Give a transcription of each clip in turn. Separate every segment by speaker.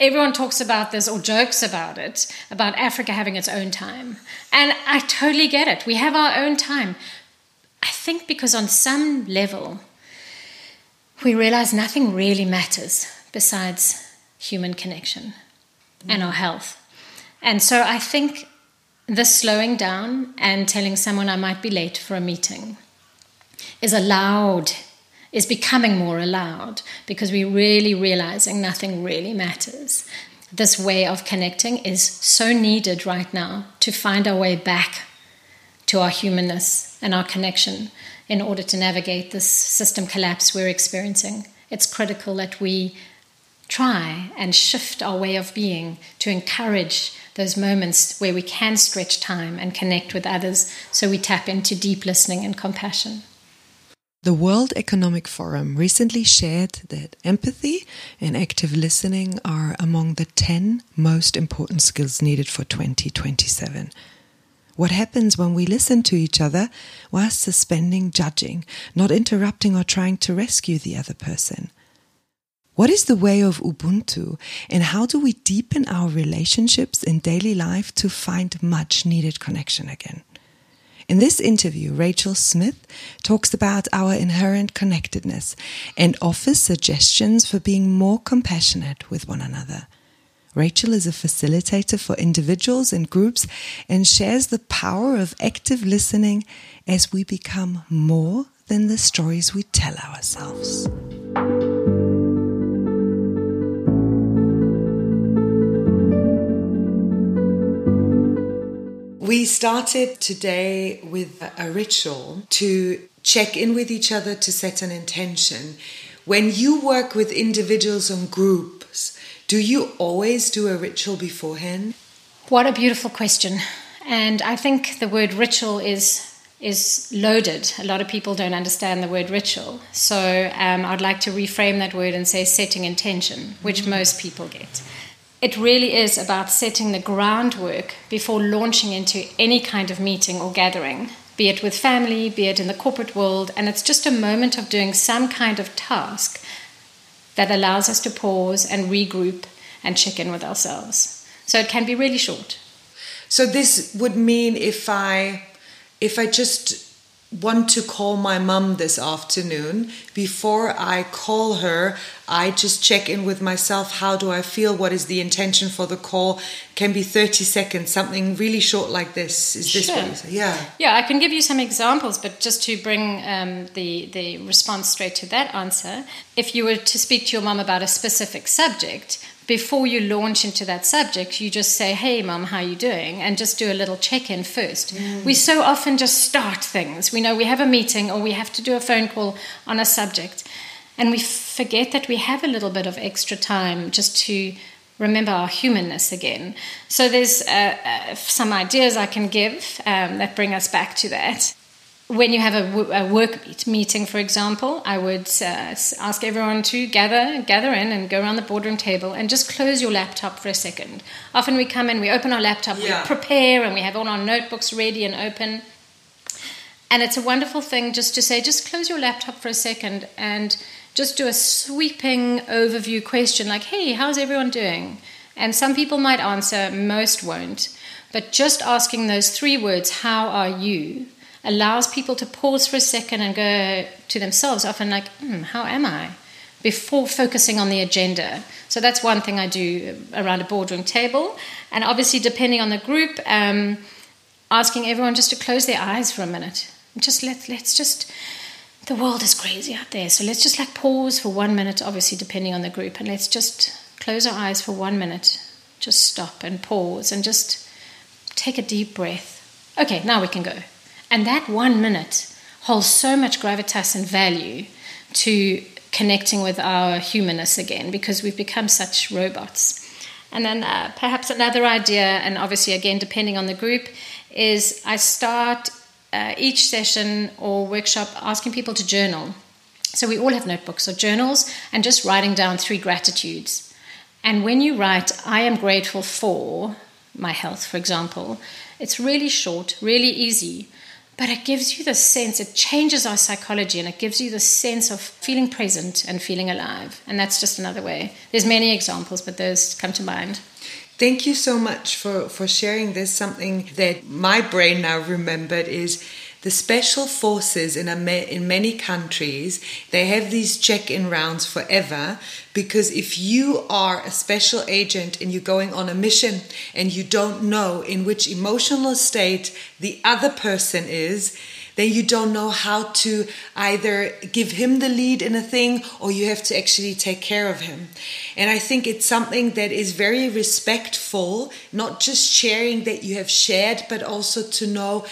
Speaker 1: everyone talks about this or jokes about it, about Africa having its own time. And I totally get it. We have our own time. I think because on some level, we realize nothing really matters besides human connection mm. and our health. And so I think the slowing down and telling someone I might be late for a meeting is allowed, is becoming more allowed because we're really realizing nothing really matters. This way of connecting is so needed right now to find our way back to our humanness and our connection in order to navigate this system collapse we're experiencing. It's critical that we try and shift our way of being to encourage those moments where we can stretch time and connect with others so we tap into deep listening and compassion.
Speaker 2: The World Economic Forum recently shared that empathy and active listening are among the 10 most important skills needed for 2027. What happens when we listen to each other while suspending judging, not interrupting or trying to rescue the other person? What is the way of Ubuntu and how do we deepen our relationships in daily life to find much needed connection again? In this interview, Rachel Smith talks about our inherent connectedness and offers suggestions for being more compassionate with one another. Rachel is a facilitator for individuals and groups and shares the power of active listening as we become more than the stories we tell ourselves. We started today with a ritual to check in with each other to set an intention. When you work with individuals and groups, do you always do a ritual beforehand?
Speaker 1: What a beautiful question. And I think the word ritual is is loaded. A lot of people don't understand the word ritual. So um, I'd like to reframe that word and say setting intention, which mm-hmm. most people get it really is about setting the groundwork before launching into any kind of meeting or gathering, be it with family, be it in the corporate world, and it's just a moment of doing some kind of task that allows us to pause and regroup and check in with ourselves. So it can be really short.
Speaker 2: So this would mean if I if I just want to call my mum this afternoon. Before I call her, I just check in with myself. How do I feel? What is the intention for the call? Can be 30 seconds, something really short like this. Is this sure. what you say? Yeah.
Speaker 1: Yeah, I can give you some examples, but just to bring um, the, the response straight to that answer, if you were to speak to your mum about a specific subject, before you launch into that subject, you just say, "Hey, mom, how are you doing?" and just do a little check-in first. Mm. We so often just start things. We know we have a meeting or we have to do a phone call on a subject, and we forget that we have a little bit of extra time just to remember our humanness again. So there's uh, uh, some ideas I can give um, that bring us back to that when you have a, work meeting, for example, I would uh, ask everyone to gather gather in and go around the boardroom table and just close your laptop for a second. Often we come in, we open our laptop, yeah. we prepare, and we have all our notebooks ready and open. And it's a wonderful thing just to say, just close your laptop for a second and just do a sweeping overview question like, hey, how's everyone doing? And some people might answer, most won't. But just asking those three words, how are you? allows people to pause for a second and go to themselves, often like, hmm, how am I? Before focusing on the agenda. So that's one thing I do around a boardroom table. And obviously, depending on the group, um, asking everyone just to close their eyes for a minute. Just let, let's just, the world is crazy out there. So let's just like pause for one minute, obviously, depending on the group. And let's just close our eyes for one minute. Just stop and pause and just take a deep breath. Okay, now we can go. And that one minute holds so much gravitas and value to connecting with our humanness again because we've become such robots. And then uh, perhaps another idea, and obviously again depending on the group, is I start uh, each session or workshop asking people to journal. So we all have notebooks or journals and just writing down three gratitudes. And when you write, I am grateful for my health, for example, it's really short, really easy. but it gives you the sense, it changes our psychology and it gives you the sense of feeling present and feeling alive. And that's just another way. There's many examples, but those come to mind.
Speaker 2: Thank you so much for, for sharing this. Something that my brain now remembered is the special forces in, a, in many countries they have these check-in rounds forever because if you are a special agent and you're going on a mission and you don't know in which emotional state the other person is then you don't know how to either give him the lead in a thing or you have to actually take care of him. And I think it's something that is very respectful, not just sharing that you have shared, but also to know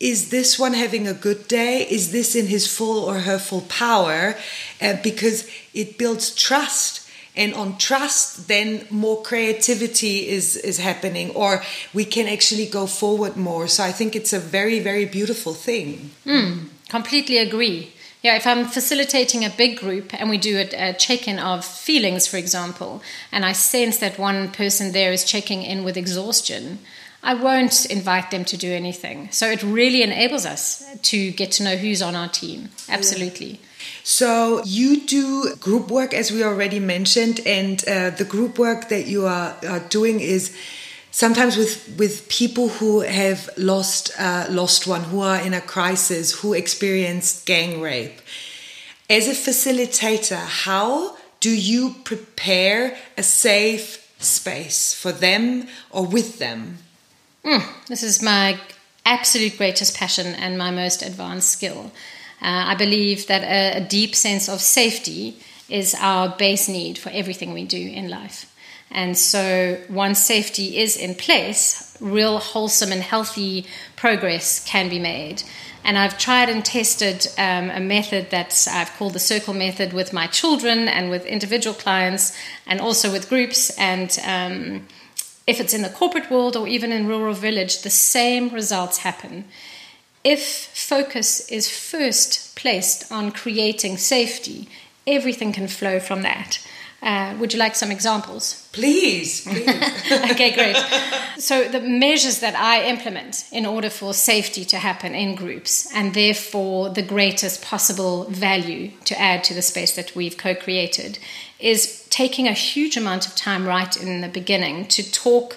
Speaker 2: is this one having a good day? Is this in his full or her full power? Uh, because it builds trust. And on trust, then more creativity is, is happening, or we can actually go forward more. So I think it's a very, very beautiful thing.
Speaker 1: Mm, completely agree. Yeah, if I'm facilitating a big group and we do a, a check in of feelings, for example, and I sense that one person there is checking in with exhaustion, I won't invite them to do anything. So it really enables us to get to know who's on our team. Absolutely.
Speaker 2: So you do group work, as we already mentioned, and uh, the group work that you are, are, doing is sometimes with with people who have lost uh, lost one, who are in a crisis, who experienced gang rape. As a facilitator, how do you prepare a safe space for them or with them?
Speaker 1: Mm, this is my absolute greatest passion and my most advanced skill. Uh, I believe that a, a, deep sense of safety is our base need for everything we do in life. And so, once safety is in place, real wholesome and healthy progress can be made. And I've tried and tested um, a method that I've called the circle method with my children and with individual clients and also with groups. And um, if it's in the corporate world or even in rural village, the same results happen. If focus is first placed on creating safety, everything can flow from that. Uh, would you like some examples?
Speaker 2: Please, please.
Speaker 1: okay, great. So, the measures that I implement in order for safety to happen in groups and therefore the greatest possible value to add to the space that we've co created is taking a huge amount of time right in the beginning to talk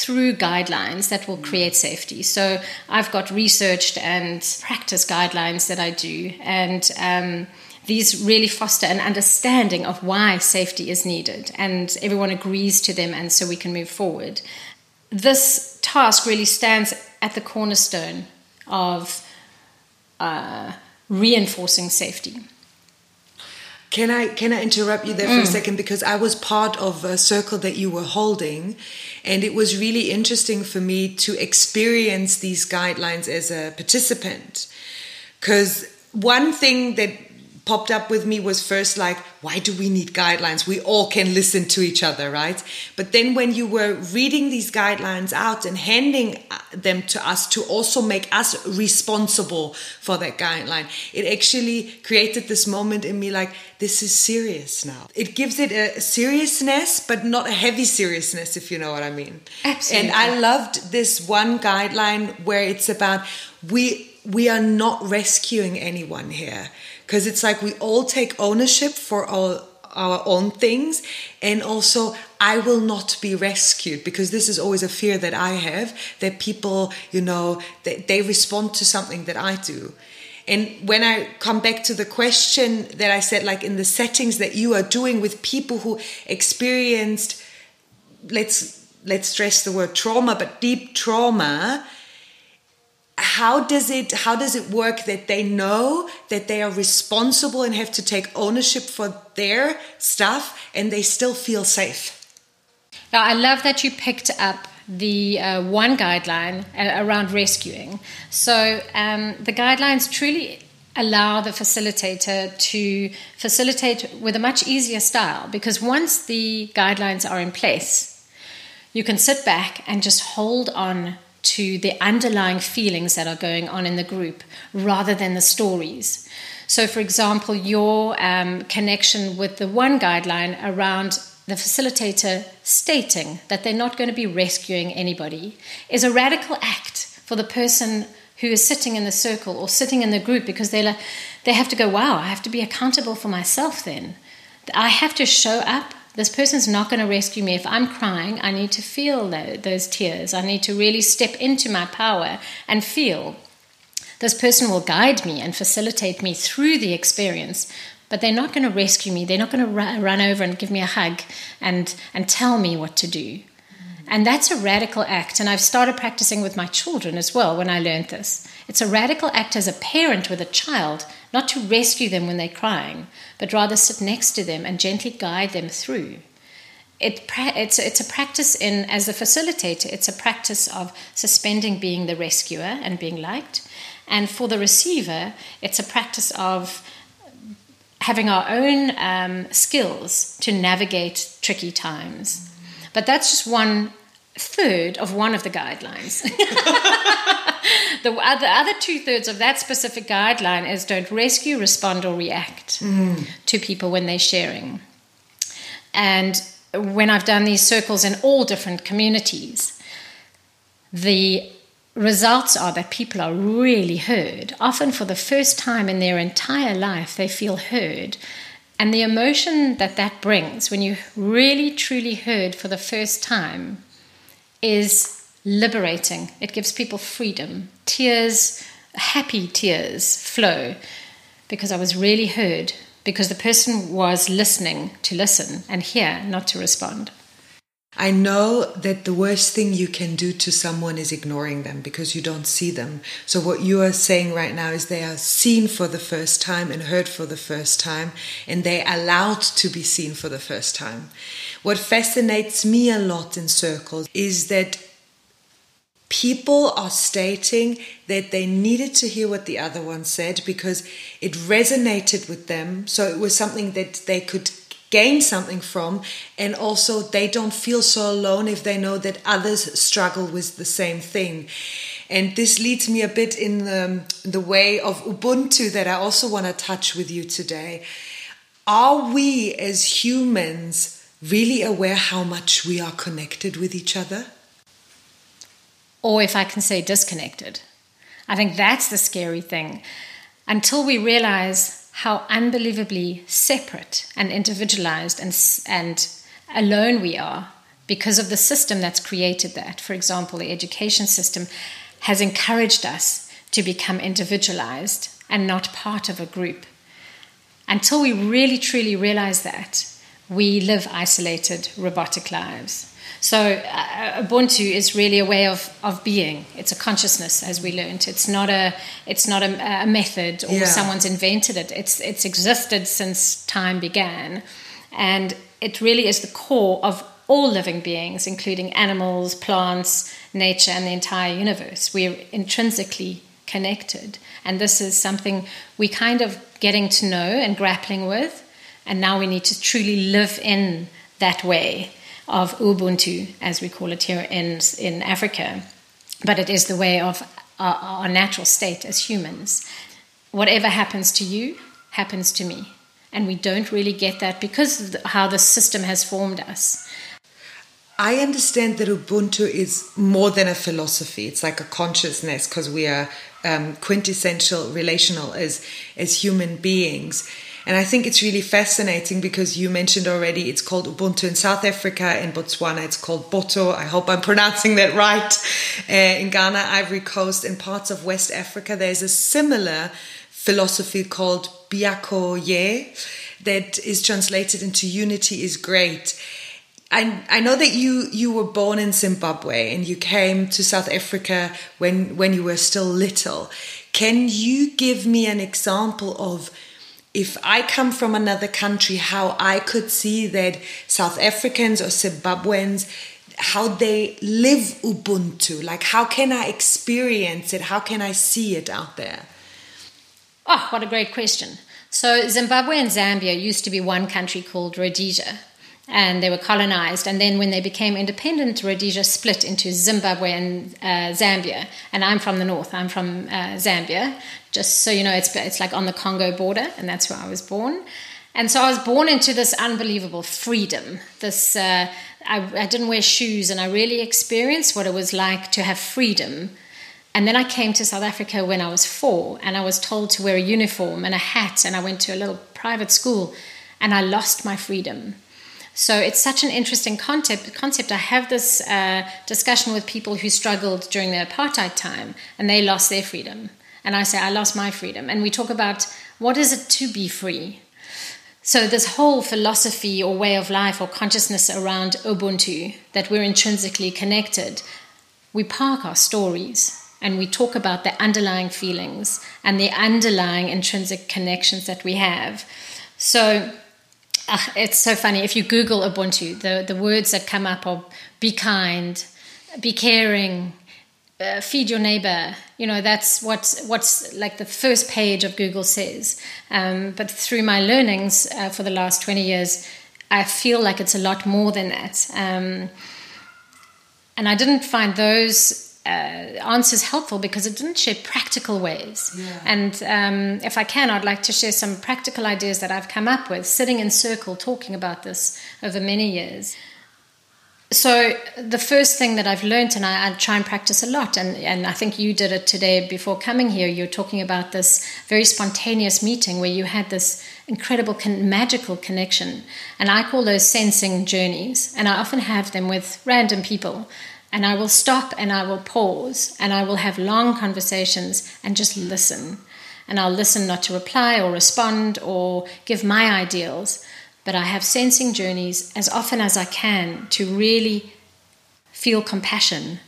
Speaker 1: through guidelines that will create safety. So, I've got researched and practice guidelines that I do, and um, these really foster an understanding of why safety is needed and everyone agrees to them and so we can move forward. This task really stands at the cornerstone of uh, reinforcing safety.
Speaker 2: Can I can I interrupt you there for mm. a second because I was part of a circle that you were holding and it was really interesting for me to experience these guidelines as a participant cuz one thing that popped up with me was first like, why do we need guidelines? We all can listen to each other, right? But then when you were reading these guidelines out and handing uh, them to us to also make us responsible for that guideline, it actually created this moment in me like, this is serious now. It gives it a seriousness, but not a heavy seriousness, if you know what I mean.
Speaker 1: Absolutely.
Speaker 2: And I loved this one guideline where it's about we we are not rescuing anyone here because it's like we all take ownership for all our own things and also i will not be rescued because this is always a fear that i have that people you know they, they respond to something that i do. And when i come back to the question that i said like in the settings that you are doing with people who experienced let's let's stress the word trauma but deep trauma how does it how does it work that they know that they are responsible and have to take ownership for their stuff and they still feel safe?
Speaker 1: Now i love that you picked up the uh, one guideline uh, around rescuing. So um, the guidelines truly allow the facilitator to facilitate with a much easier style because once the guidelines are in place you can sit back and just hold on to the underlying feelings that are going on in the group rather than the stories. So, for example, your um, connection with the one guideline around the facilitator stating that they're not going to be rescuing anybody is a radical act for the person who is sitting in the circle or sitting in the group because they like, they have to go, wow, I have to be accountable for myself then. I have to show up. This person's not going to rescue me. If I'm crying, I need to feel those tears. I need to really step into my power and feel. This person will guide me and facilitate me through the experience, but they're not going to rescue me. They're not going to run over and give me a hug and, and tell me what to do. And that's a radical act. And I've started practicing with my children as well when I learned this. It's a radical act as a parent with a child, not to rescue them when they're crying, but rather sit next to them and gently guide them through. It, it's, it's a practice in, as a facilitator, it's a practice of suspending being the rescuer and being liked. And for the receiver, it's a practice of having our own um, skills to navigate tricky times. But that's just one third of one of the guidelines. the, other, other two thirds of that specific guideline is don't rescue, respond, or react mm. to people when they're sharing. And when I've done these circles in all different communities, the results are that people are really heard. Often, for the first time in their entire life, they feel heard. And the emotion that that brings when you really truly heard for the first time is liberating. It gives people freedom. Tears, happy tears flow because I was really heard, because the person was listening to listen and hear, not to respond.
Speaker 2: I know that the worst thing you can do to someone is ignoring them because you don't see them. So, what you are saying right now is they are seen for the first time and heard for the first time, and they allowed to be seen for the first time. What fascinates me a lot in circles is that people are stating that they needed to hear what the other one said because it resonated with them. So, it was something that they could gain something from and also they don't feel so alone if they know that others struggle with the same thing. And this leads me a bit in the, the way of ubuntu that i also want to touch with you today. Are we as humans really aware how much we are connected with each other?
Speaker 1: Or if i can say disconnected. I think that's the scary thing. Until we realize how unbelievably separate and individualized and, and alone we are because of the system that's created that. For example, the education system has encouraged us to become individualized and not part of a group. Until we really truly realize that, we live isolated, robotic lives. So uh, Ubuntu is really a way of, of being. It's a consciousness, as we learned. It's not a it's not a, a method or yeah. someone's invented it. It's it's existed since time began, and it really is the core of all living beings, including animals, plants, nature, and the entire universe. We're intrinsically connected, and this is something we kind of getting to know and grappling with, and now we need to truly live in that way of Ubuntu, as we call it here in, in Africa. But it is the way of our, our natural state as humans. Whatever happens to you happens to me. And we don't really get that because of how the system has formed us.
Speaker 2: I understand that Ubuntu is more than a philosophy. It's like a consciousness because we are um, quintessential relational as as human beings. And I think it's really fascinating because you mentioned already it's called Ubuntu in South Africa, in Botswana it's called Botho. I hope I'm pronouncing that right. Uh, in Ghana, Ivory Coast, and parts of West Africa, there's a similar philosophy called Biyakho Ye that is translated into unity is great. I, I know that you, you were born in Zimbabwe and you came to South Africa when, when you were still little. Can you give me an example of if I come from another country, how I could see that South Africans or Zimbabweans, how they live Ubuntu. Like, how can I experience it? How can I see it out there?
Speaker 1: Oh, what a great question. So, Zimbabwe and Zambia used to be one country called Rhodesia and they were colonized. And then when they became independent, Rhodesia split into Zimbabwe and uh, Zambia. And I'm from the north. I'm from uh, Zambia. Just so you know, it's it's like on the Congo border, and that's where I was born. And so I was born into this unbelievable freedom. This uh, I, I didn't wear shoes, and I really experienced what it was like to have freedom And then I came to South Africa when I was four, and I was told to wear a uniform and a hat, and I went to a little private school, and I lost my freedom. So it's such an interesting concept. Concept. I have this uh, discussion with people who struggled during the apartheid time, and they lost their freedom. And I say, I lost my freedom. And we talk about what is it to be free. So this whole philosophy or way of life or consciousness around Ubuntu, that we're intrinsically connected, we park our stories and we talk about the underlying feelings and the underlying intrinsic connections that we have. So uh, it's so funny. If you Google Ubuntu, the, the words that come up are be kind, be caring, uh, feed your neighbor. You know, that's what's, what's like the first page of Google says. Um, but through my learnings uh, for the last 20 years, I feel like it's a lot more than that. Um, and I didn't find those uh, answers helpful because it didn't share practical ways. Yeah. And um, if I can, I'd like to share some practical ideas that I've come up with, sitting in circle talking about this over many years. So the first thing that I've learned, and I, I, try and practice a lot, and, and I think you did it today before coming here. You're talking about this very spontaneous meeting where you had this incredible, con- magical connection, and I call those sensing journeys. And I often have them with random people and I will stop and I will pause and I will have long conversations and just listen. And I'll listen not to reply or respond or give my ideals, but I have sensing journeys as often as I can to really feel compassion.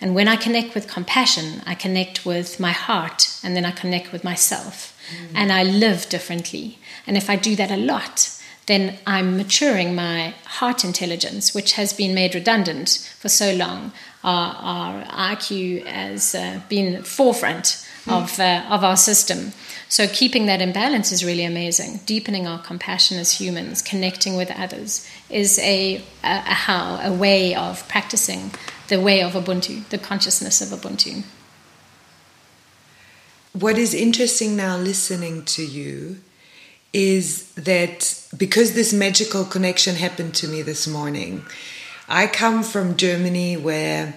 Speaker 1: And when I connect with compassion, I connect with my heart and then I connect with myself. Mm. And I live differently. And if I do that a lot, then I'm maturing my heart intelligence, which has been made redundant for so long. Our, our IQ has uh, been forefront mm. of, uh, of our system. So keeping that in balance is really amazing. Deepening our compassion as humans, connecting with others, is a, a, a how, a way of practicing the way of Ubuntu, the consciousness of Ubuntu.
Speaker 2: What is interesting now listening to you is that because this magical connection happened to me this morning, I come from Germany where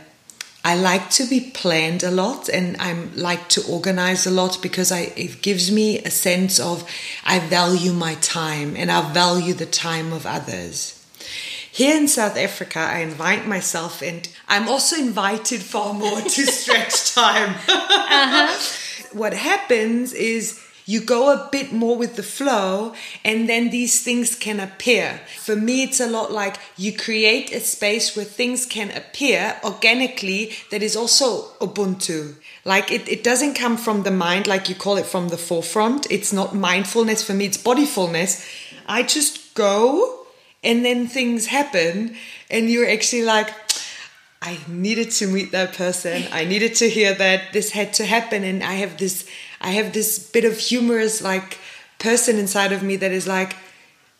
Speaker 2: I like to be planned a lot and I like to organize a lot because I, it gives me a sense of I value my time and I value the time of others. Here in South Africa, I invite myself and I'm also invited far more to stretch time. uh-huh. What happens is you go a bit more with the flow and then these things can appear. For me, it's a lot like you create a space where things can appear organically that is also Ubuntu. Like it, it doesn't come from the mind, like you call it from the forefront. It's not mindfulness. For me, it's bodyfulness. I just go and then things happen and you're actually like, I needed to meet that person. I needed to hear that this had to happen. And I have this I have this bit of humorous like person inside of me that is like,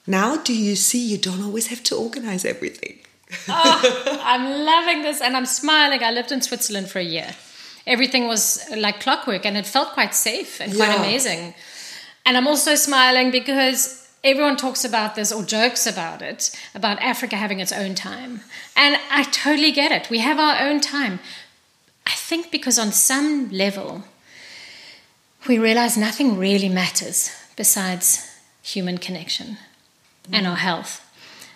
Speaker 2: now do you see you don't always have to organize everything.
Speaker 1: oh, I'm loving this and I'm smiling. I lived in Switzerland for a year. Everything was like clockwork and it felt quite safe and quite yeah. amazing. And I'm also smiling because everyone talks about this or jokes about it, about Africa having its own time. And I totally get it. We have our own time. I think because on some level, we realize nothing really matters besides human connection mm. and our health.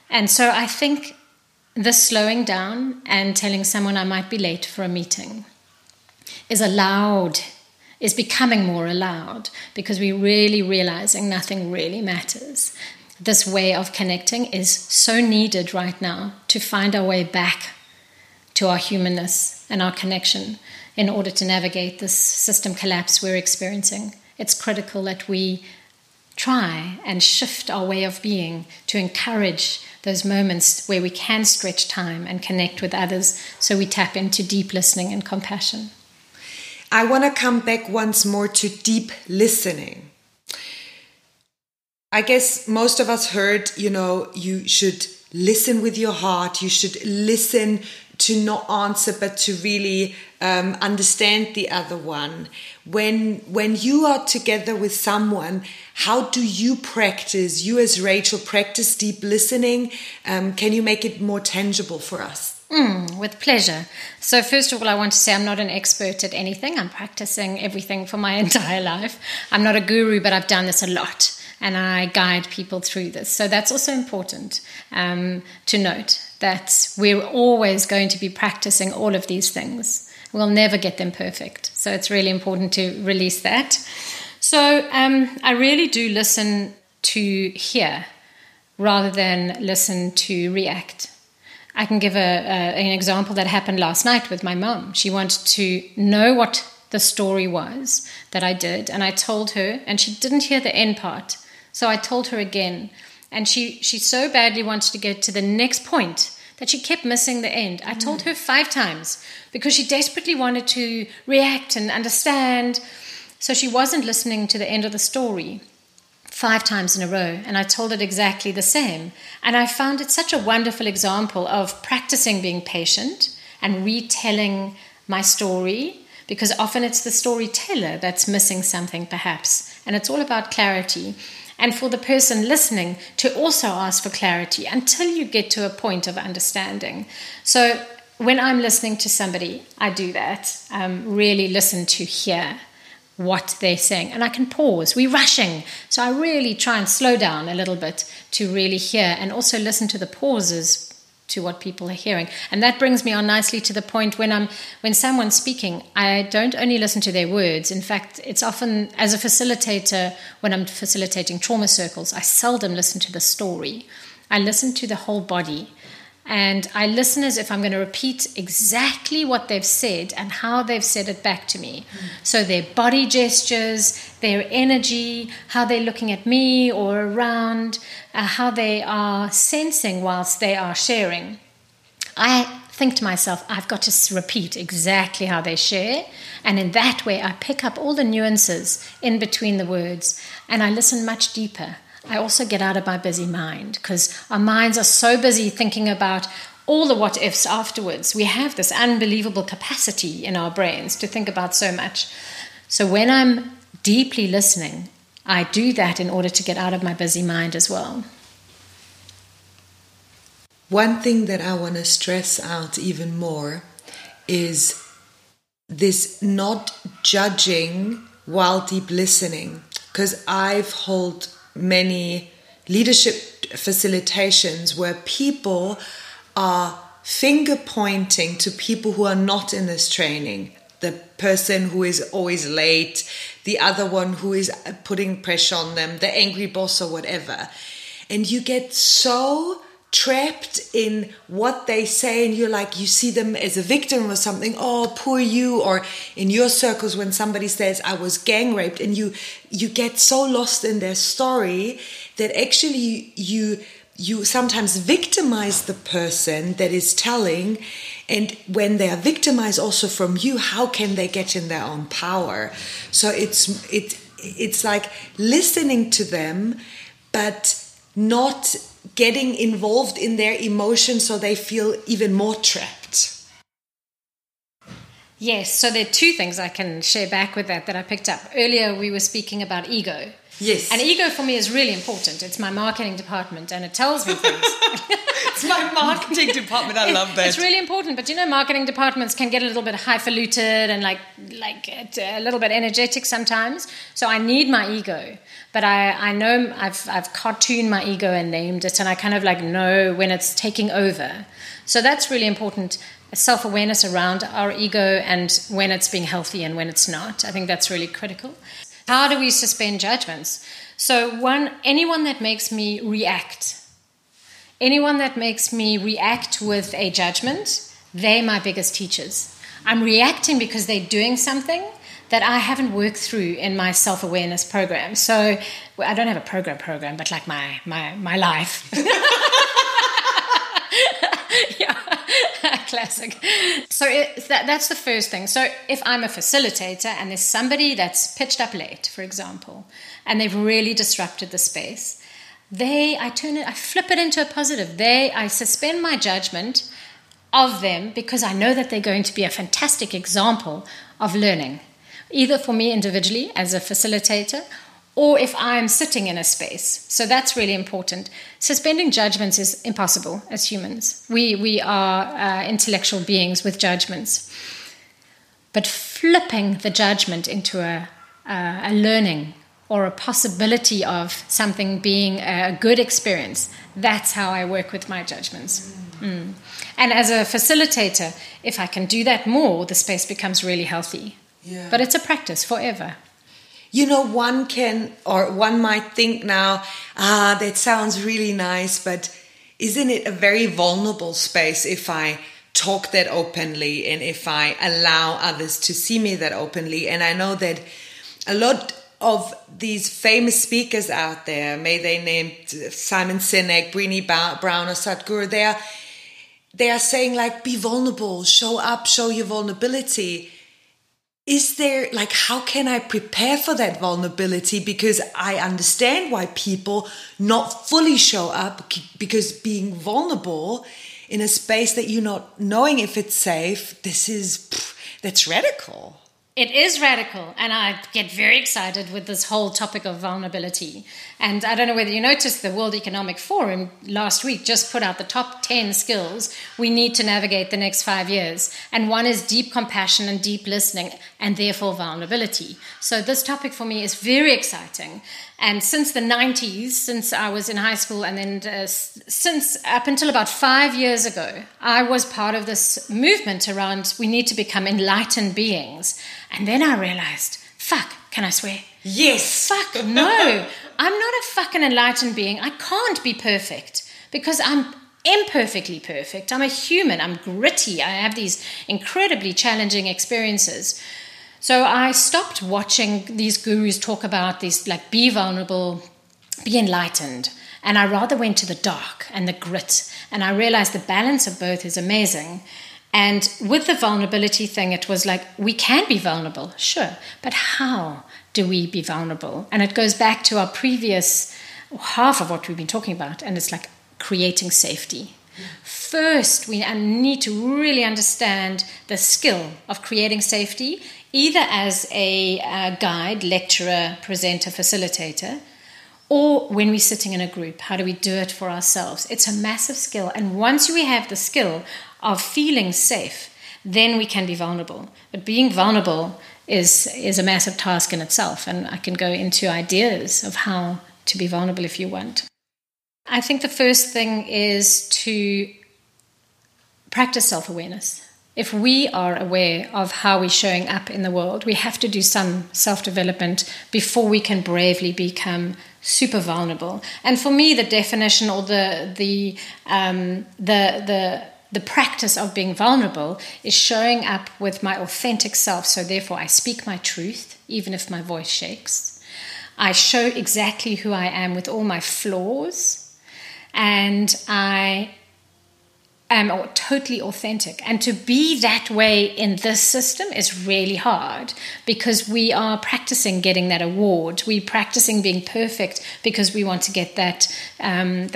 Speaker 1: And so I think the slowing down and telling someone I might be late for a meeting is allowed, is becoming more allowed because we're really realizing nothing really matters. This way of connecting is so needed right now to find our way back to our humanness and our connection in order to navigate this system collapse we're experiencing. It's critical that we try and shift our way of being to encourage those moments where we can stretch time and connect with others so we tap into deep listening and compassion.
Speaker 2: I want to come back once more to deep listening. I guess most of us heard, you know, you should listen with your heart, you should listen to not answer but to really um, understand the other one. When when you are together with someone how do you practice? You as rachel practice deep listening. Um, can you make it more tangible for us
Speaker 1: Mm, with pleasure. So, first of all, I want to say I'm not an expert at anything. I'm practicing everything for my entire life. I'm not a guru, but I've done this a lot and I guide people through this. So, that's also important um, to note that we're always going to be practicing all of these things. We'll never get them perfect. So, it's really important to release that. So, um, I really do listen to hear rather than listen to react. I can give a, a, an example that happened last night with my mum. She wanted to know what the story was that I did, and I told her, and she didn't hear the end part. So I told her again, and she, she so badly wanted to get to the next point that she kept missing the end. I told her five times because she desperately wanted to react and understand. So she wasn't listening to the end of the story five times in a row, and I told it exactly the same. And I found it such a wonderful example of practicing being patient and retelling my story because often it's the storyteller that's missing something, perhaps. And it's all about clarity. And for the person listening to also ask for clarity until you get to a point of understanding. So when I'm listening to somebody, I do that. Um, really listen to hear what they're saying. And I can pause. We're rushing. So I really try and slow down a little bit to really hear and also listen to the pauses to what people are hearing. And that brings me on nicely to the point when I'm when someone's speaking, I don't only listen to their words. In fact, it's often as a facilitator when I'm facilitating trauma circles, I seldom listen to the story. I listen to the whole body and I listen as if I'm going to repeat exactly what they've said and how they've said it back to me. Mm. So their body gestures, their energy, how they're looking at me or around, uh, how they are sensing whilst they are sharing. I think to myself, I've got to repeat exactly how they share. And in that way, I pick up all the nuances in between the words and I listen much deeper. I also get out of my busy mind because our minds are so busy thinking about all the what ifs afterwards. We have this unbelievable capacity in our brains to think about so much. So when I'm deeply listening, I do that in order to get out of my busy mind as well.
Speaker 2: One thing that I want to stress out even more is this not judging while deep listening because I've held many leadership facilitations where people are finger pointing to people who are not in this training. The person who is always late, the other one who is putting pressure on them, the angry boss or whatever. And you get so trapped in what they say and you're like you see them as a victim or something oh poor you or in your circles when somebody says i was gang raped and you you get so lost in their story that actually you you sometimes victimize the person that is telling and when they are victimized also from you how can they get in their own power? So it's it it's like listening to them but not getting involved in their emotions so they feel even more trapped.
Speaker 1: Yes, so there are two things I can share back with that that I picked up. Earlier, we were speaking about ego.
Speaker 2: Yes.
Speaker 1: And ego for me is really important. It's my marketing department and it tells me things.
Speaker 2: it's my marketing department. I love that.
Speaker 1: It's really important. But you know, marketing departments can get a little bit highfalutin and like, like uh, a little bit energetic sometimes. So I need my ego. But I, I know I've, I've cartooned my ego and named it, and I kind of like know when it's taking over. So that's really important self awareness around our ego and when it's being healthy and when it's not. I think that's really critical. How do we suspend judgments? So, one, anyone that makes me react, anyone that makes me react with a judgment, they're my biggest teachers. I'm reacting because they're doing something that I haven't worked through in my self awareness program. So well, I don't have a program program, but like my my my life. yeah, classic. So it, that, that's the first thing. So if I'm a facilitator and there's somebody that's pitched up late, for example, and they've really disrupted the space, they I turn it, I flip it into a positive. They I suspend my judgment of them because I know that they're going to be a fantastic example of learning either for me individually as a facilitator or if I'm sitting in a space. So that's really important. Suspending judgments is impossible as humans. We, we are uh, intellectual beings with judgments. But flipping the judgment into a, uh, a learning or a possibility of something being a good experience, that's how I work with my judgments. Mm. And as a facilitator, if I can do that more, the space becomes really healthy. Yeah. But it's a practice forever
Speaker 2: you know, one can, or one might think now, ah, that sounds really nice, but isn't it a very vulnerable space if I talk that openly and if I allow others to see me that openly? And I know that a lot of these famous speakers out there, may they named Simon Sinek, Brené Brown, or Sadhguru, they are, they are saying like, be vulnerable, show up, show your vulnerability is there like how can i prepare for that vulnerability because i understand why people not fully show up because being vulnerable in a space that you're not knowing if it's safe this is that's radical
Speaker 1: it is radical, and I get very excited with this whole topic of vulnerability. And I don't know whether you noticed the World Economic Forum last week just put out the top 10 skills we need to navigate the next five years. And one is deep compassion and deep listening, and therefore vulnerability. So this topic for me is very exciting. And since the 90s, since I was in high school, and then uh, since up until about five years ago, I was part of this movement around we need to become enlightened beings. And then I realized, fuck, can I swear?
Speaker 2: Yes.
Speaker 1: Fuck, no. I'm not a fucking enlightened being. I can't be perfect because I'm imperfectly perfect. I'm a human. I'm gritty. I have these incredibly challenging experiences. So I stopped watching these gurus talk about this, like, be vulnerable, be enlightened. And I rather went to the dark and the grit. And I realized the balance of both is amazing. And with the vulnerability thing, it was like, we can be vulnerable, sure, but how do we be vulnerable? And it goes back to our previous half of what we've been talking about, and it's like creating safety. First, we need to really understand the skill of creating safety either as a, a guide, lecturer, presenter, facilitator, or when we're sitting in a group. How do we do it for ourselves? It's a massive skill. And once we have the skill of feeling safe, then we can be vulnerable. But being vulnerable is, is a massive task in itself. And I can go into ideas of how to be vulnerable if you want. I think the first thing is to practice self awareness if we are aware of how we're showing up in the world, we have to do some self development before we can bravely become super vulnerable. And for me, the definition or the the um, the the the practice of being vulnerable is showing up with my authentic self. So therefore, I speak my truth, even if my voice shakes. I show exactly who I am with all my flaws, and I am totally authentic. And to be that way in this system is really hard because we are practicing getting that award. We're practicing being perfect because we want to get that um,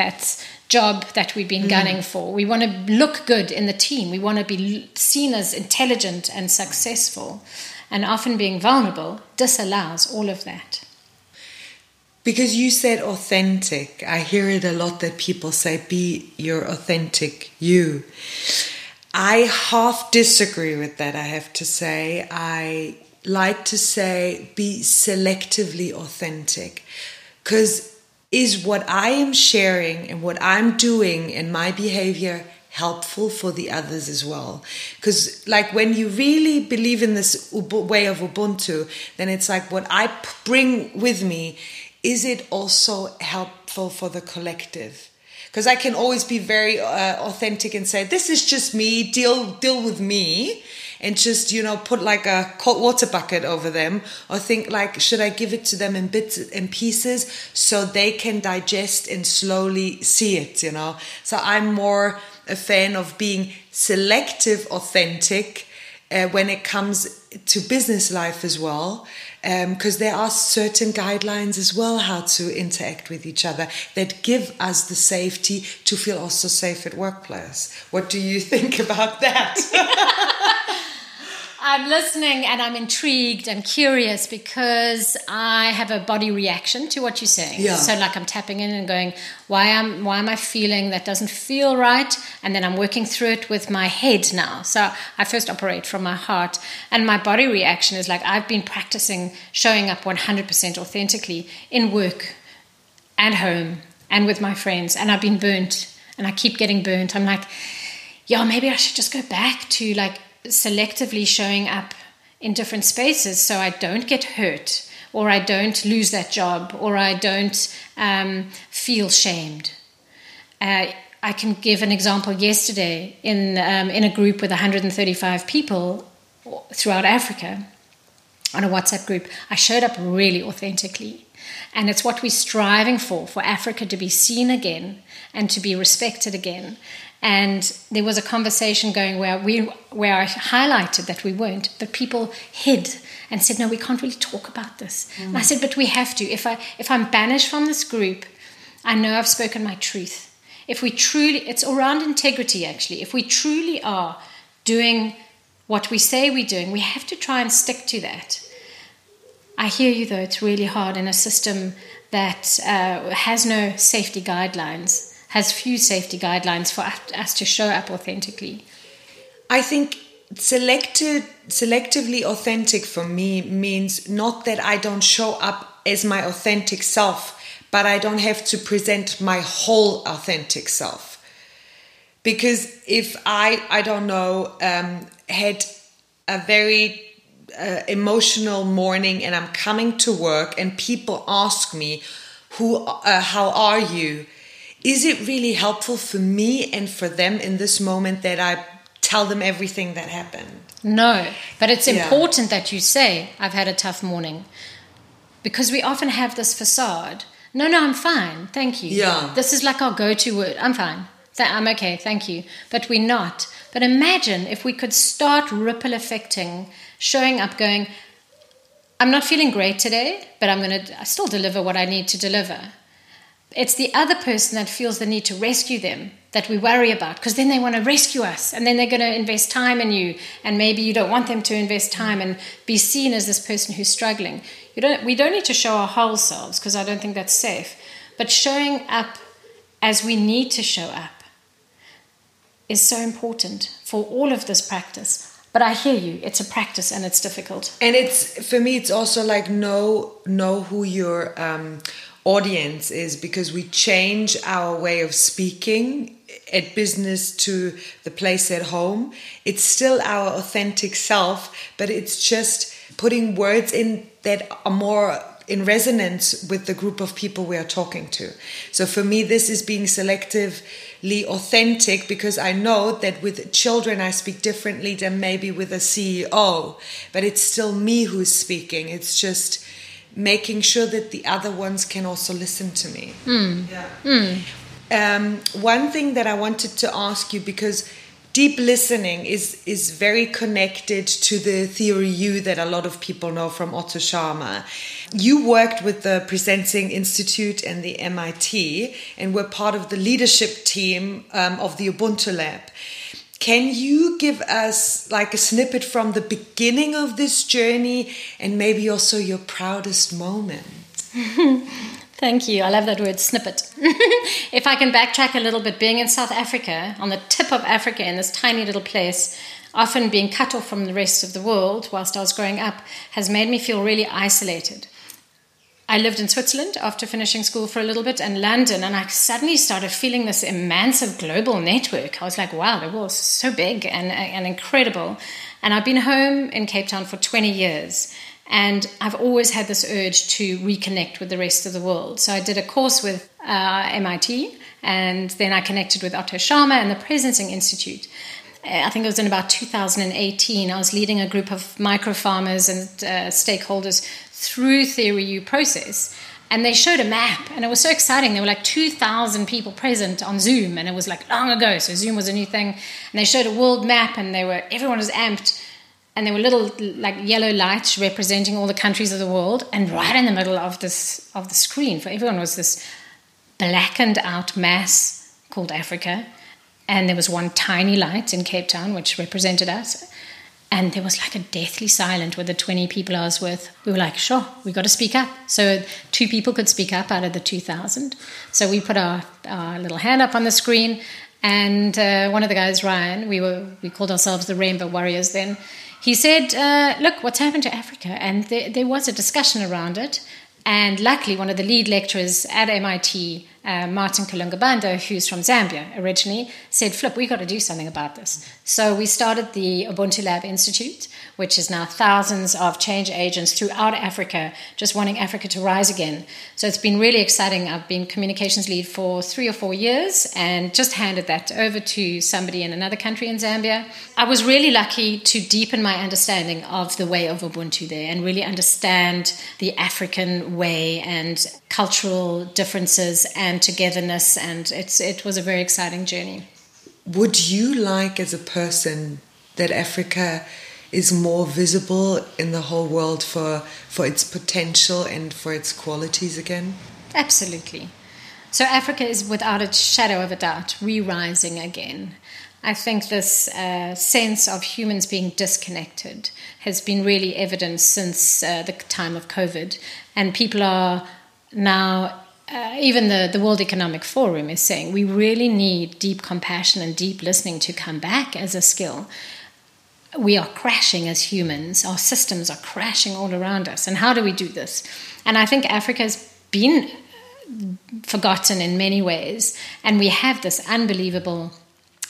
Speaker 1: job that we've been mm. gunning for. We want to look good in the team. We want to be seen as intelligent and successful. And often being vulnerable disallows all of that.
Speaker 2: Because you said authentic. I hear it a lot that people say, be your authentic you. I half disagree with that, I have to say. I like to say, be selectively authentic. Because is what I am sharing and what I'm doing and my behavior helpful for the others as well because like when you really believe in this way of ubuntu then it's like what i bring with me is it also helpful for the collective? Because I can always be very uh, authentic and say, "This is just me. Deal deal with me." And just you know put like a cold water bucket over them or think like should i give it to them in bits and pieces so they can digest and slowly see it you know? So i'm more a fan of being selective authentic uh, when it comes to business life as well because um, there are certain guidelines as well how to interact with each other that give us the safety to feel also safe at workplace. What do you think about that
Speaker 1: I'm listening and I'm intrigued and curious because I have a body reaction to what you're saying.
Speaker 2: Yeah.
Speaker 1: So like I'm tapping in and going, why am why am I feeling that doesn't feel right? And then I'm working through it with my head now. So I first operate from my heart. And my body reaction is like I've been practicing showing up 100% authentically in work and home and with my friends. And I've been burnt and I keep getting burnt. I'm like, yeah, maybe I should just go back to like selectively showing up in different spaces so I don't get hurt or I don't lose that job or I don't um, feel shamed. Uh, I can give an example yesterday in, um, in a group with 135 people throughout Africa on a WhatsApp group. I showed up really authentically. And it's what we're striving for for Africa to be seen again and to be respected again. And there was a conversation going where we where I highlighted that we weren't, but people hid and said, "No, we can't really talk about this." Mm. And I said, "But we have to. If I if I'm banished from this group, I know I've spoken my truth. If we truly, it's around integrity actually. If we truly are doing what we say we're doing, we have to try and stick to that." I hear you though; it's really hard in a system that uh, has no safety guidelines has few safety guidelines for us to show up authentically.
Speaker 2: I think selected selectively authentic for me means not that I don't show up as my authentic self, but I don't have to present my whole authentic self. Because if I I don't know um, had a very uh, emotional morning and I'm coming to work and people ask me who uh, how are you is it really helpful for me and for them in this moment that I tell them everything that happened?
Speaker 1: No, but it's yeah. important that you say, I've had a tough morning. Because we often have this facade. No, no, I'm fine. Thank you.
Speaker 2: Yeah.
Speaker 1: This is like our go to word. I'm fine. I'm okay. Thank you. But we're not. But imagine if we could start ripple affecting, showing up, going, I'm not feeling great today, but I'm going to I still deliver what I need to deliver it's the other person that feels the need to rescue them that we worry about because then they want to rescue us and then they're going to invest time in you and maybe you don't want them to invest time and be seen as this person who's struggling you don't we don't need to show our whole selves because i don't think that's safe but showing up as we need to show up is so important for all of this practice but I hear you. It's a practice and it's difficult.
Speaker 2: And it's for me. It's also like know know who your um, audience is because we change our way of speaking at business to the place at home. It's still our authentic self, but it's just putting words in that are more in resonance with the group of people we are talking to. So for me, this is being selectively authentic because I know that with children I speak differently than maybe with a CEO, but it's still me who's speaking. It's just making sure that the other ones can also listen to me.
Speaker 1: Mm.
Speaker 2: Yeah. Mm. Um, one thing that I wanted to ask you because deep listening is is very connected to the theory U that a lot of people know from Otto Scharmer. You worked with the Presencing Institute and the MIT and were part of the leadership team um, of the Ubuntu Lab. Can you give us like a snippet from the beginning of this journey and maybe also your proudest moment?
Speaker 1: Thank you. I love that word snippet. if I can backtrack a little bit, being in South Africa, on the tip of Africa, in this tiny little place, often being cut off from the rest of the world whilst I was growing up, has made me feel really isolated. I lived in Switzerland after finishing school for a little bit and London, and I suddenly started feeling this immense global network. I was like, wow, the world's so big and, and incredible. And I've been home in Cape Town for 20 years, and I've always had this urge to reconnect with the rest of the world. So I did a course with uh, MIT, and then I connected with Otto Scharmer and the Presencing Institute. Uh, I think it was in about 2018. I was leading a group of micro farmers and uh, stakeholders through Theory U process. And they showed a map, and it was so exciting. There were like 2,000 people present on Zoom, and it was like long ago, so Zoom was a new thing. And they showed a world map, and they were everyone was amped, and there were little like yellow lights representing all the countries of the world. And right in the middle of this of the screen for everyone was this blackened out mass called Africa, and there was one tiny light in Cape Town which represented us. And there was like a deathly silence with the 20 people I was with. We were like, sure, we got to speak up. So two people could speak up out of the 2,000. So we put our, our little hand up on the screen. And uh, one of the guys, Ryan, we were we called ourselves the Rainbow Warriors then. He said, uh, "Look, what's happened to Africa?" And there, there was a discussion around it. And luckily, one of the lead lecturers at MIT, uh, Martin Kalungu-Banda, who's from Zambia originally, said, Flip, we've got to do something about this. So we started the Ubuntu Lab Institute, which is now thousands of change agents throughout Africa just wanting Africa to rise again. So it's been really exciting. I've been communications lead for three or four years and just handed that over to somebody in another country in Zambia. I was really lucky to deepen my understanding of the way of Ubuntu there and really understand the African way and cultural differences and togetherness. And it's, it was a very exciting journey.
Speaker 2: Would you like, as a person, that Africa is more visible in the whole world for for its potential and for its qualities again?
Speaker 1: Absolutely. So Africa is without a shadow of a doubt re-rising again. I think this uh, sense of humans being disconnected has been really evident since uh, the time of COVID, and people are now. Uh, even the, the World Economic Forum is saying we really need deep compassion and deep listening to come back as a skill we are crashing as humans. Our systems are crashing all around us. And how do we do this? And I think Africa has been forgotten in many ways. And we have this unbelievable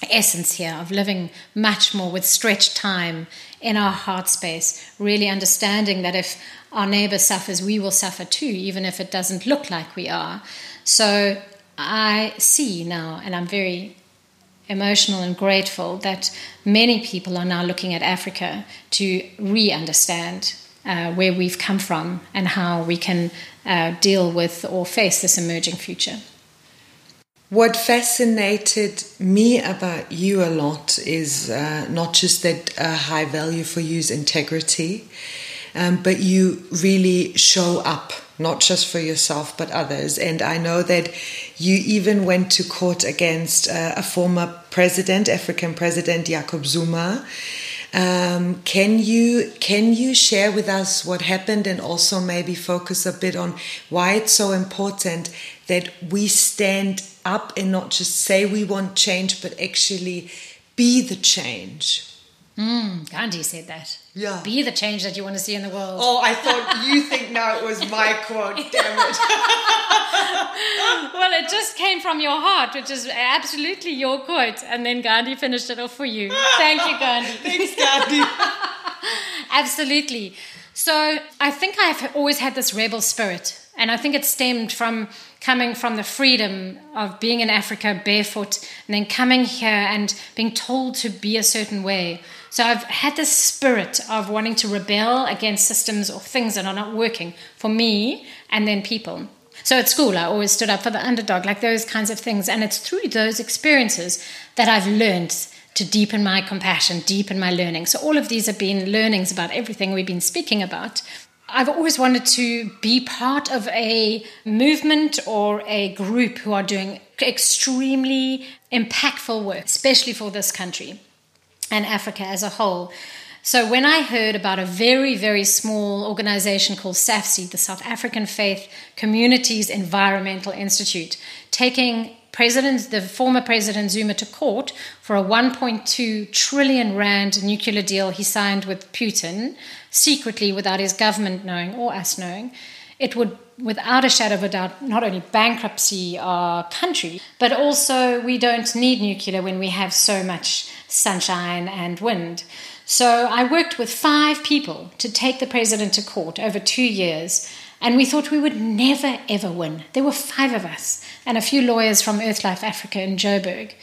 Speaker 1: essence here of living much more with stretched time in our heart space, really understanding that if our neighbor suffers, we will suffer too, even if it doesn't look like we are. So I see now, and I'm very emotional and grateful that many people are now looking at Africa to re understand uh, where we've come from and how we can uh, deal with or face this emerging future.
Speaker 2: What fascinated me about you a lot is uh, not just that uh, high value for you is integrity, um, but you really show up not just for yourself but others. And I know that you even went to court against uh, a former president, African President Jacob Zuma. Um, can you can you share with us what happened and also maybe focus a bit on why it's so important that we stand up and not just say we want change but actually be the change?
Speaker 1: Mm, Gandhi said that.
Speaker 2: Yeah.
Speaker 1: Be the change that you want to see in the world.
Speaker 2: Oh, I thought you think now it was my quote. Damn it.
Speaker 1: well, it just came from your heart, which is absolutely your quote. And then Gandhi finished it off for you. Thank you, Gandhi.
Speaker 2: Thanks, Gandhi.
Speaker 1: absolutely. So I think I've always had this rebel spirit. And I think it stemmed from coming from the freedom of being in Africa barefoot and then coming here and being told to be a certain way. So I've had this spirit of wanting to rebel against systems or things that are not working for me and then people. So at school, I always stood up for the underdog, like those kinds of things. And it's through those experiences that I've learned to deepen my compassion, deepen my learning. So all of these have been learnings about everything we've been speaking about. I've always wanted to be part of a movement or a group who are doing extremely impactful work, especially for this country and Africa as a whole. So when I heard about a very, very small organization called SAFC, the South African Faith Communities Environmental Institute, taking President, the former President Zuma to court for a 1.2 trillion rand nuclear deal he signed with Putin secretly without his government knowing or us knowing, it would, without a shadow of a doubt, not only bankruptcy our country, but also we don't need nuclear when we have so much sunshine and wind. So I worked with five people to take the president to court over two years, and we thought we would never ever win. There were five of us and a few lawyers from Earthlife Africa in Joburg.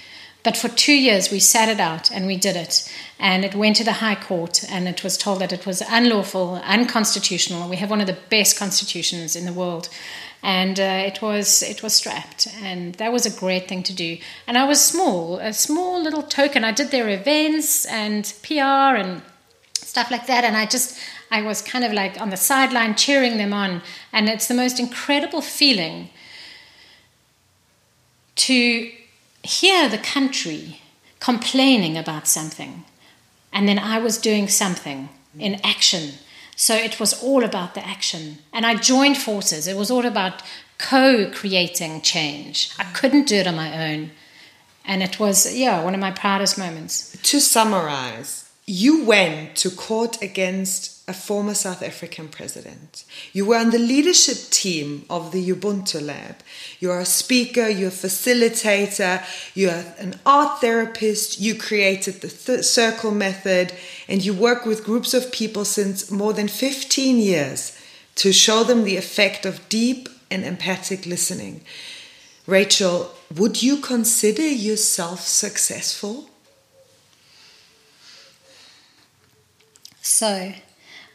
Speaker 1: But for two years, we sat it out and we did it. And it went to the High Court, and it was told that it was unlawful, unconstitutional. We have one of the best constitutions in the world. And uh, it was it was strapped, and that was a great thing to do. And I was small, a small little token. I did their events and PR and stuff like that, and I just I was kind of like on the sideline cheering them on. And it's the most incredible feeling to hear the country complaining about something and then I was doing something in action. So it was all about the action. And I joined forces. It was all about co creating change. I couldn't do it on my own. And it was, yeah, one of my proudest moments.
Speaker 2: To summarize, you went to court against a former South African president. You were on the leadership team of the Ubuntu Lab. You are a speaker, you're a facilitator, you're an art therapist, you created the th- circle method, and you work with groups of people since more than 15 years to show them the effect of deep and empathic listening. Rachel, would you consider yourself successful?
Speaker 1: So,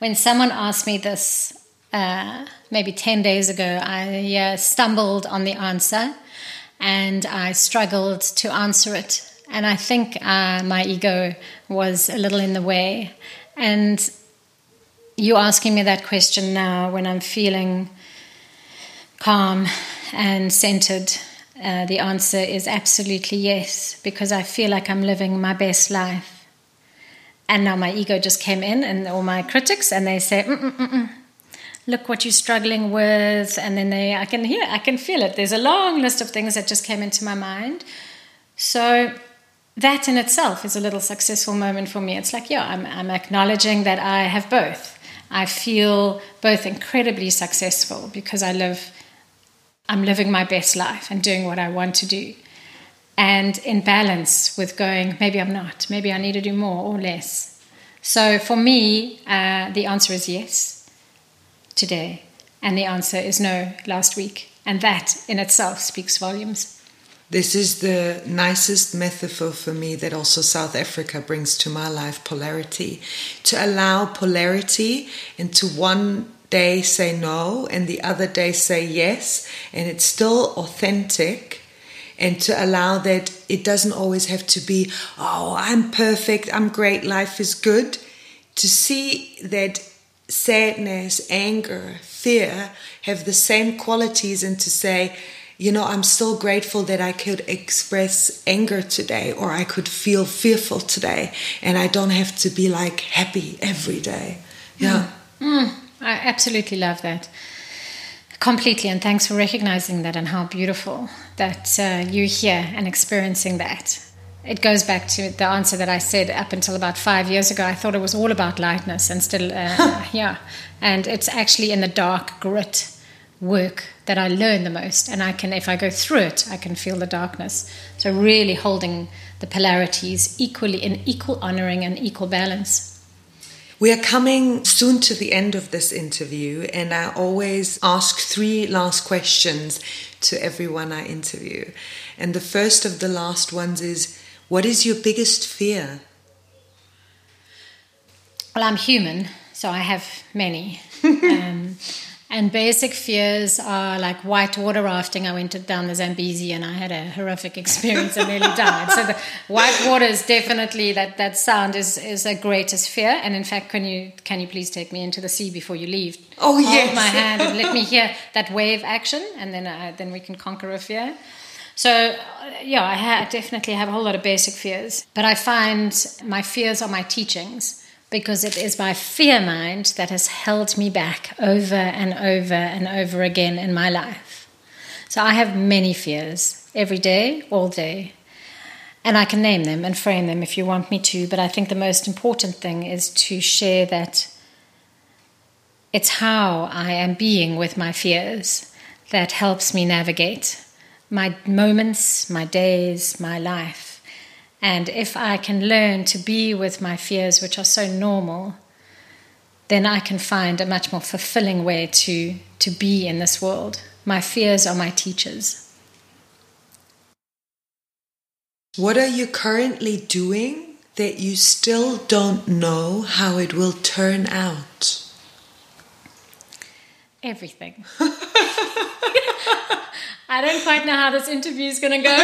Speaker 1: when someone asked me this uh, maybe 10 days ago, I uh, stumbled on the answer and I struggled to answer it. And I think uh, my ego was a little in the way. And you asking me that question now when I'm feeling calm and centered, uh, the answer is absolutely yes, because I feel like I'm living my best life. And now my ego just came in, and all my critics, and they say, Mm-mm-mm-mm. "Look what you're struggling with," and then they, I can hear, I can feel it. There's a long list of things that just came into my mind. So that in itself is a little successful moment for me. It's like, yeah, I'm, I'm acknowledging that I have both. I feel both incredibly successful because I live, I'm living my best life and doing what I want to do and in balance with going, maybe I'm not, maybe I need to do more or less. So for me, uh, the answer is yes today, and the answer is no last week. And that in itself speaks volumes.
Speaker 2: This is the nicest metaphor for me that also South Africa brings to my life polarity. To allow polarity and to one day say no and the other day say yes, and it's still authentic and to allow that it doesn't always have to be, oh, I'm perfect, I'm great, life is good. To see that sadness, anger, fear have the same qualities and to say, you know, I'm still grateful that I could express anger today or I could feel fearful today and I don't have to be like happy every day. Yeah.
Speaker 1: Mm. Mm. I absolutely love that. Completely, and thanks for recognizing that and how beautiful that uh, you're here and experiencing that. It goes back to the answer that I said up until about five years ago. I thought it was all about lightness, and still, uh, yeah. And it's actually in the dark grit work that I learn the most, and I can, if I go through it, I can feel the darkness. So really holding the polarities equally in equal honoring and equal balance.
Speaker 2: We are coming soon to the end of this interview, and I always ask three last questions to everyone I interview. And the first of the last ones is What is your biggest fear?
Speaker 1: Well, I'm human, so I have many. um, and basic fears are like white water rafting. I went down the Zambezi and I had a horrific experience and nearly died. So the white water is definitely that that sound is is a greatest fear. And in fact, can you can you please take me into the sea before you leave?
Speaker 2: Oh yes.
Speaker 1: Hold my hand and let me hear that wave action, and then uh, then we can conquer a fear. So yeah, I ha- definitely have a whole lot of basic fears, but I find my fears are my teachings because it is my fear mind that has held me back over and over and over again in my life. So I have many fears every day, all day. And I can name them and frame them if you want me to, but I think the most important thing is to share that it's how I am being with my fears that helps me navigate my moments, my days, my life. And if I can learn to be with my fears, which are so normal, then I can find a much more fulfilling way to, to be in this world. My fears are my teachers.
Speaker 2: What are you currently doing that you still don't know how it will turn out?
Speaker 1: Everything. I don't quite know how this interview is going to go.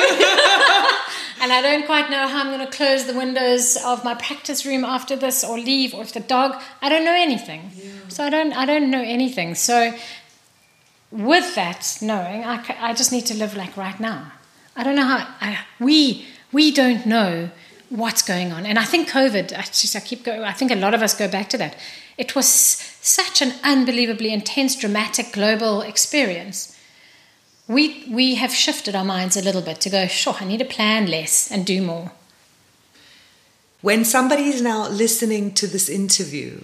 Speaker 1: and I don't quite know how I'm going to close the windows of my practice room after this or leave or if the dog, I don't know anything. Yeah. So I don't, I don't know anything. So with that knowing, I, I just need to live like right now. I don't know how, I, we, we don't know what's going on. And I think COVID, I just I keep going, I think a lot of us go back to that. It was such an unbelievably intense, dramatic global experience. We we have shifted our minds a little bit to go, sure, I need to plan less and do more.
Speaker 2: When somebody is now listening to this interview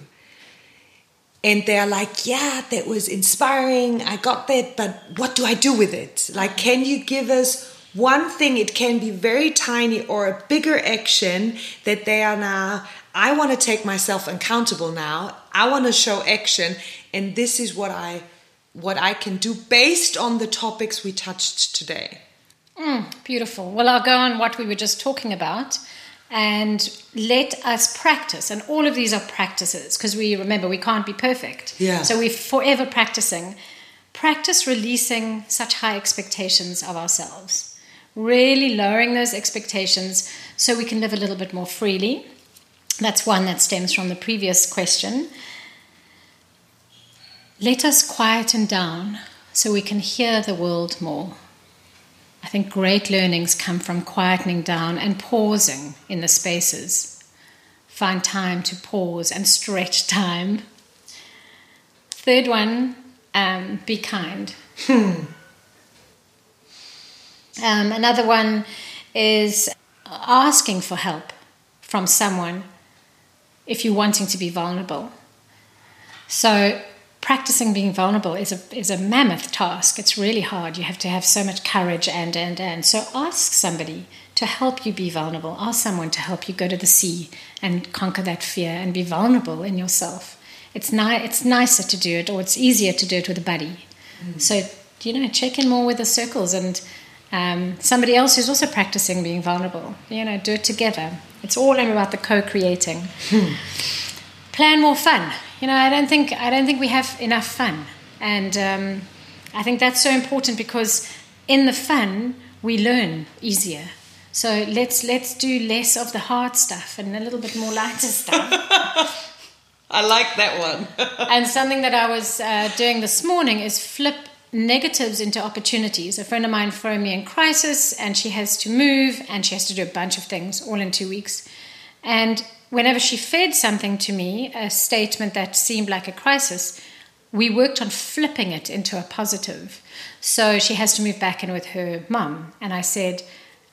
Speaker 2: and they're like, yeah, that was inspiring, I got that, but what do I do with it? Like, can you give us one thing? It can be very tiny or a bigger action that they are now, I want to take myself accountable now. I want to show action, and this is what I what I can do based on the topics we touched today.
Speaker 1: Mm, beautiful. Well, I'll go on what we were just talking about and let us practice. And all of these are practices because we remember we can't be perfect.
Speaker 2: Yeah.
Speaker 1: So we're forever practicing. Practice releasing such high expectations of ourselves, really lowering those expectations so we can live a little bit more freely. That's one that stems from the previous question. Let us quieten down so we can hear the world more. I think great learnings come from quietening down and pausing in the spaces. Find time to pause and stretch time. Third one, um, be kind.
Speaker 2: Hmm.
Speaker 1: Um, another one is asking for help from someone if you're wanting to be vulnerable. So practicing being vulnerable is a is a mammoth task. It's really hard. You have to have so much courage and and and. So ask somebody to help you be vulnerable. Ask someone to help you go to the sea and conquer that fear and be vulnerable in yourself. It's ni- it's nicer to do it, or it's easier to do it with a buddy. Mm. So you know, check in more with the circles and. Um, somebody else who's also practicing being vulnerable. You know, do it together. It's all about the co-creating.
Speaker 2: Hmm.
Speaker 1: Plan more fun you know, I don't think I don't think we have enough fun, and um, I think that's so important because in the fun we learn easier. So let's let's do less of the hard stuff and a little bit more lighter stuff.
Speaker 2: I like that one.
Speaker 1: and something that I was uh, doing this morning is flip negatives into opportunities. A friend of mine phoned me in crisis, and she has to move, and she has to do a bunch of things all in two weeks. And whenever she fed something to me, a statement that seemed like a crisis, we worked on flipping it into a positive. So she has to move back in with her mum. And I said,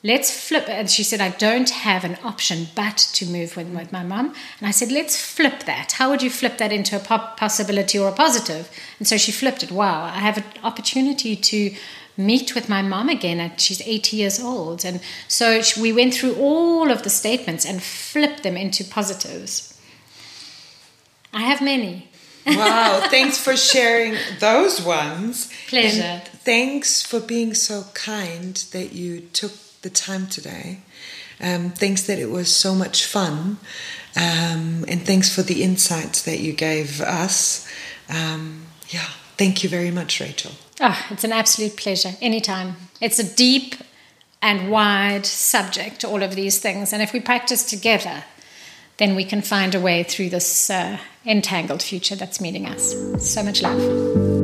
Speaker 1: let's flip. And she said, I don't have an option but to move with, with my mum. And I said, let's flip that. How would you flip that into a possibility or a positive? And so she flipped it. Wow, I have an opportunity to meet with my mom again and she's 80 years old. And so we went through all of the statements and flipped them into positives. I have many.
Speaker 2: Wow thanks for sharing those ones.
Speaker 1: Pleasure.
Speaker 2: And thanks for being so kind that you took the time today. Um, thanks that it was so much fun. Um, and thanks for the insights that you gave us. Um, yeah thank you very much rachel
Speaker 1: Oh, it's an absolute pleasure. Anytime. It's a deep and wide subject, all of these things. And if we practice together, then we can find a way through this uh, entangled future that's meeting us. So much love.